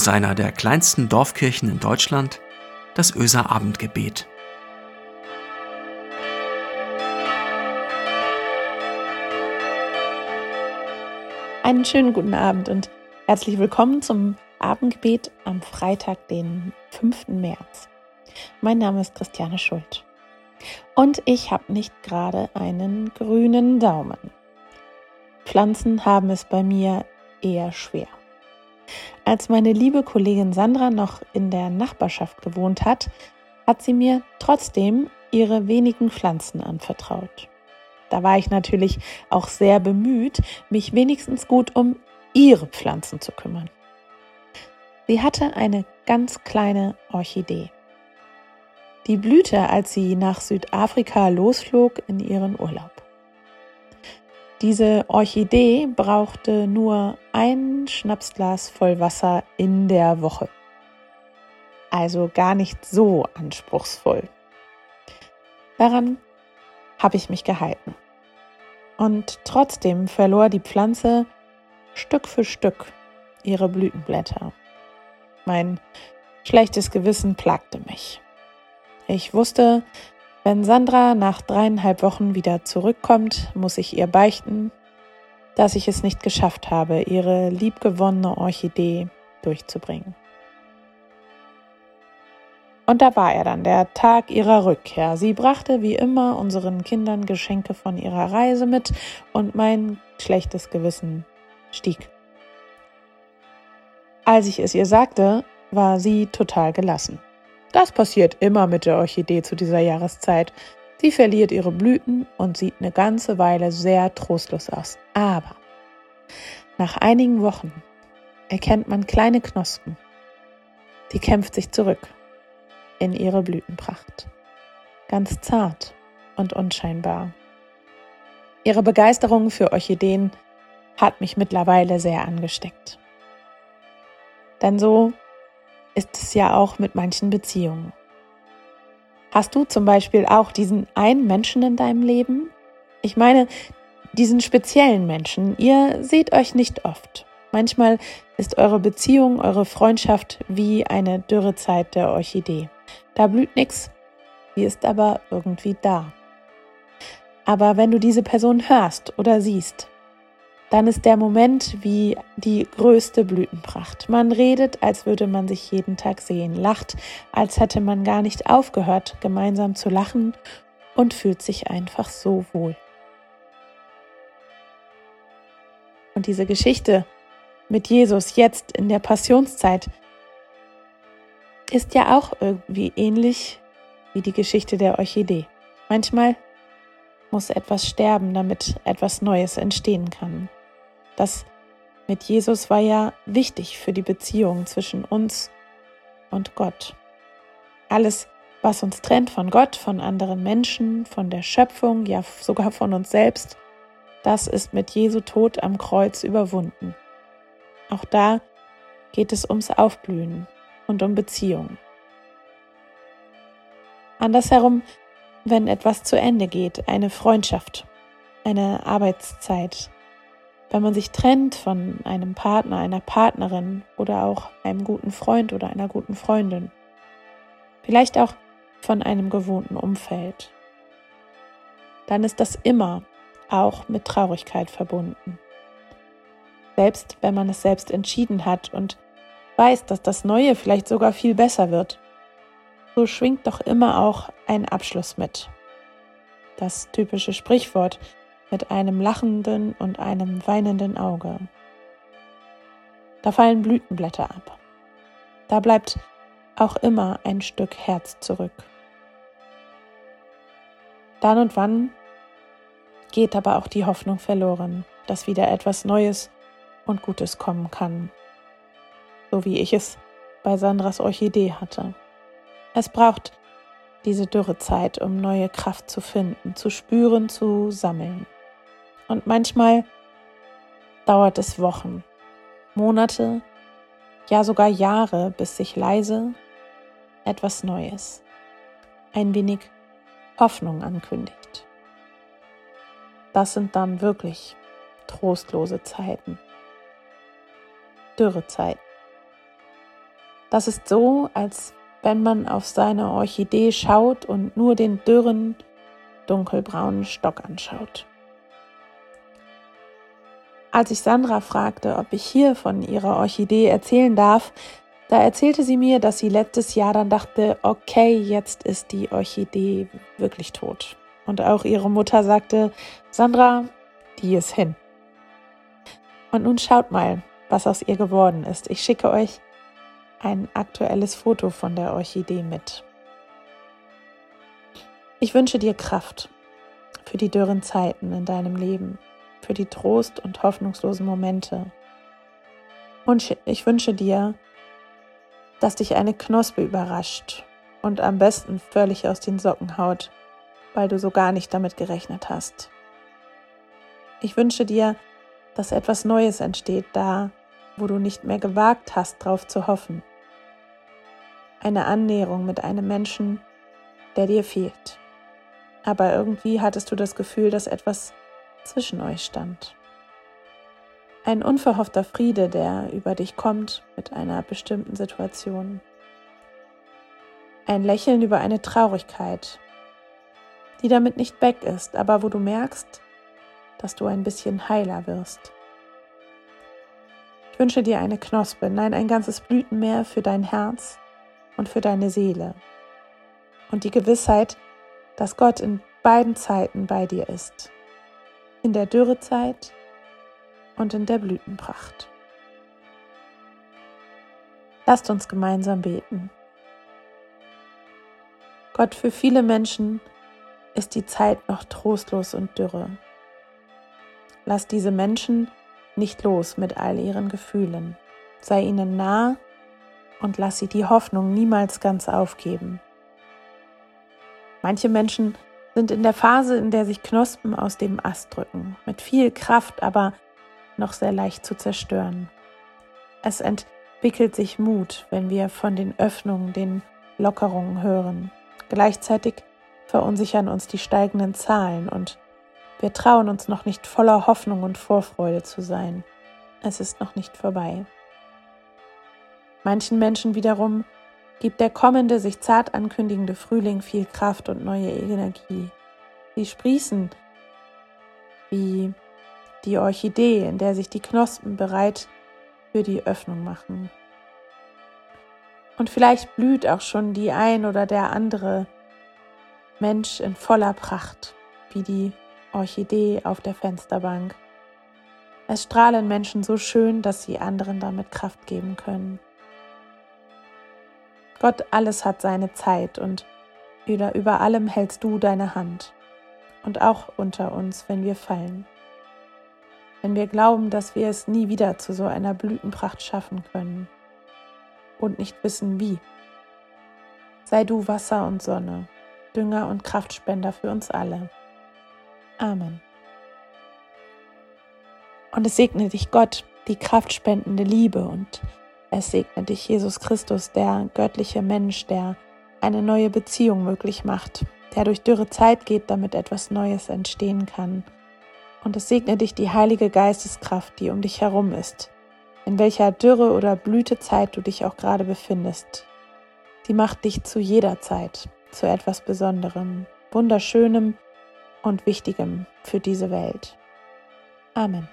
aus einer der kleinsten Dorfkirchen in Deutschland, das Öser Abendgebet. Einen schönen guten Abend und herzlich willkommen zum Abendgebet am Freitag, den 5. März. Mein Name ist Christiane Schuld und ich habe nicht gerade einen grünen Daumen. Pflanzen haben es bei mir eher schwer. Als meine liebe Kollegin Sandra noch in der Nachbarschaft gewohnt hat, hat sie mir trotzdem ihre wenigen Pflanzen anvertraut. Da war ich natürlich auch sehr bemüht, mich wenigstens gut um ihre Pflanzen zu kümmern. Sie hatte eine ganz kleine Orchidee. Die blühte, als sie nach Südafrika losflog in ihren Urlaub. Diese Orchidee brauchte nur ein Schnapsglas voll Wasser in der Woche. Also gar nicht so anspruchsvoll. Daran habe ich mich gehalten. Und trotzdem verlor die Pflanze Stück für Stück ihre Blütenblätter. Mein schlechtes Gewissen plagte mich. Ich wusste, wenn Sandra nach dreieinhalb Wochen wieder zurückkommt, muss ich ihr beichten, dass ich es nicht geschafft habe, ihre liebgewonnene Orchidee durchzubringen. Und da war er dann, der Tag ihrer Rückkehr. Sie brachte wie immer unseren Kindern Geschenke von ihrer Reise mit und mein schlechtes Gewissen stieg. Als ich es ihr sagte, war sie total gelassen. Das passiert immer mit der Orchidee zu dieser Jahreszeit. Sie verliert ihre Blüten und sieht eine ganze Weile sehr trostlos aus. Aber nach einigen Wochen erkennt man kleine Knospen. Die kämpft sich zurück in ihre Blütenpracht. Ganz zart und unscheinbar. Ihre Begeisterung für Orchideen hat mich mittlerweile sehr angesteckt. Denn so ist es ja auch mit manchen Beziehungen. Hast du zum Beispiel auch diesen einen Menschen in deinem Leben? Ich meine, diesen speziellen Menschen. Ihr seht euch nicht oft. Manchmal ist eure Beziehung, eure Freundschaft wie eine Dürrezeit der Orchidee. Da blüht nichts, sie ist aber irgendwie da. Aber wenn du diese Person hörst oder siehst, dann ist der Moment wie die größte Blütenpracht. Man redet, als würde man sich jeden Tag sehen, lacht, als hätte man gar nicht aufgehört, gemeinsam zu lachen und fühlt sich einfach so wohl. Und diese Geschichte mit Jesus jetzt in der Passionszeit ist ja auch irgendwie ähnlich wie die Geschichte der Orchidee. Manchmal muss etwas sterben, damit etwas Neues entstehen kann. Das mit Jesus war ja wichtig für die Beziehung zwischen uns und Gott. Alles, was uns trennt von Gott, von anderen Menschen, von der Schöpfung, ja sogar von uns selbst, das ist mit Jesu Tod am Kreuz überwunden. Auch da geht es ums Aufblühen und um Beziehung. Andersherum, wenn etwas zu Ende geht, eine Freundschaft, eine Arbeitszeit, wenn man sich trennt von einem Partner, einer Partnerin oder auch einem guten Freund oder einer guten Freundin. Vielleicht auch von einem gewohnten Umfeld. Dann ist das immer auch mit Traurigkeit verbunden. Selbst wenn man es selbst entschieden hat und weiß, dass das Neue vielleicht sogar viel besser wird, so schwingt doch immer auch ein Abschluss mit. Das typische Sprichwort, mit einem lachenden und einem weinenden Auge. Da fallen Blütenblätter ab. Da bleibt auch immer ein Stück Herz zurück. Dann und wann geht aber auch die Hoffnung verloren, dass wieder etwas Neues und Gutes kommen kann. So wie ich es bei Sandras Orchidee hatte. Es braucht diese Dürrezeit, um neue Kraft zu finden, zu spüren, zu sammeln. Und manchmal dauert es Wochen, Monate, ja sogar Jahre, bis sich leise etwas Neues, ein wenig Hoffnung ankündigt. Das sind dann wirklich trostlose Zeiten, Dürrezeiten. Das ist so, als wenn man auf seine Orchidee schaut und nur den dürren, dunkelbraunen Stock anschaut. Als ich Sandra fragte, ob ich hier von ihrer Orchidee erzählen darf, da erzählte sie mir, dass sie letztes Jahr dann dachte, okay, jetzt ist die Orchidee wirklich tot. Und auch ihre Mutter sagte, Sandra, die ist hin. Und nun schaut mal, was aus ihr geworden ist. Ich schicke euch ein aktuelles Foto von der Orchidee mit. Ich wünsche dir Kraft für die dürren Zeiten in deinem Leben, für die Trost- und hoffnungslosen Momente. Und ich wünsche dir, dass dich eine Knospe überrascht und am besten völlig aus den Socken haut, weil du so gar nicht damit gerechnet hast. Ich wünsche dir, dass etwas Neues entsteht da, wo du nicht mehr gewagt hast, drauf zu hoffen. Eine Annäherung mit einem Menschen, der dir fehlt. Aber irgendwie hattest du das Gefühl, dass etwas zwischen euch stand. Ein unverhoffter Friede, der über dich kommt mit einer bestimmten Situation. Ein Lächeln über eine Traurigkeit, die damit nicht weg ist, aber wo du merkst, dass du ein bisschen heiler wirst. Ich wünsche dir eine Knospe, nein, ein ganzes Blütenmeer für dein Herz und für deine Seele. Und die Gewissheit, dass Gott in beiden Zeiten bei dir ist. In der Dürrezeit und in der Blütenpracht. Lasst uns gemeinsam beten. Gott, für viele Menschen ist die Zeit noch trostlos und dürre. Lass diese Menschen nicht los mit all ihren Gefühlen. Sei ihnen nah und lass sie die Hoffnung niemals ganz aufgeben. Manche Menschen sind in der Phase, in der sich Knospen aus dem Ast drücken, mit viel Kraft, aber noch sehr leicht zu zerstören. Es entwickelt sich Mut, wenn wir von den Öffnungen, den Lockerungen hören. Gleichzeitig verunsichern uns die steigenden Zahlen und wir trauen uns noch nicht voller Hoffnung und Vorfreude zu sein. Es ist noch nicht vorbei. Manchen Menschen wiederum gibt der kommende, sich zart ankündigende Frühling viel Kraft und neue Energie. Sie sprießen wie die Orchidee, in der sich die Knospen bereit für die Öffnung machen. Und vielleicht blüht auch schon die ein oder der andere Mensch in voller Pracht, wie die Orchidee auf der Fensterbank. Es strahlen Menschen so schön, dass sie anderen damit Kraft geben können. Gott, alles hat seine Zeit und über, über allem hältst du deine Hand. Und auch unter uns, wenn wir fallen. Wenn wir glauben, dass wir es nie wieder zu so einer Blütenpracht schaffen können und nicht wissen wie. Sei du Wasser und Sonne, Dünger und Kraftspender für uns alle. Amen. Und es segne dich Gott, die kraftspendende Liebe, und es segne dich Jesus Christus, der göttliche Mensch, der eine neue Beziehung möglich macht, der durch dürre Zeit geht, damit etwas Neues entstehen kann. Und es segne dich die heilige Geisteskraft, die um dich herum ist, in welcher Dürre oder Blütezeit du dich auch gerade befindest. Sie macht dich zu jeder Zeit zu etwas Besonderem, Wunderschönem, und Wichtigem für diese Welt. Amen.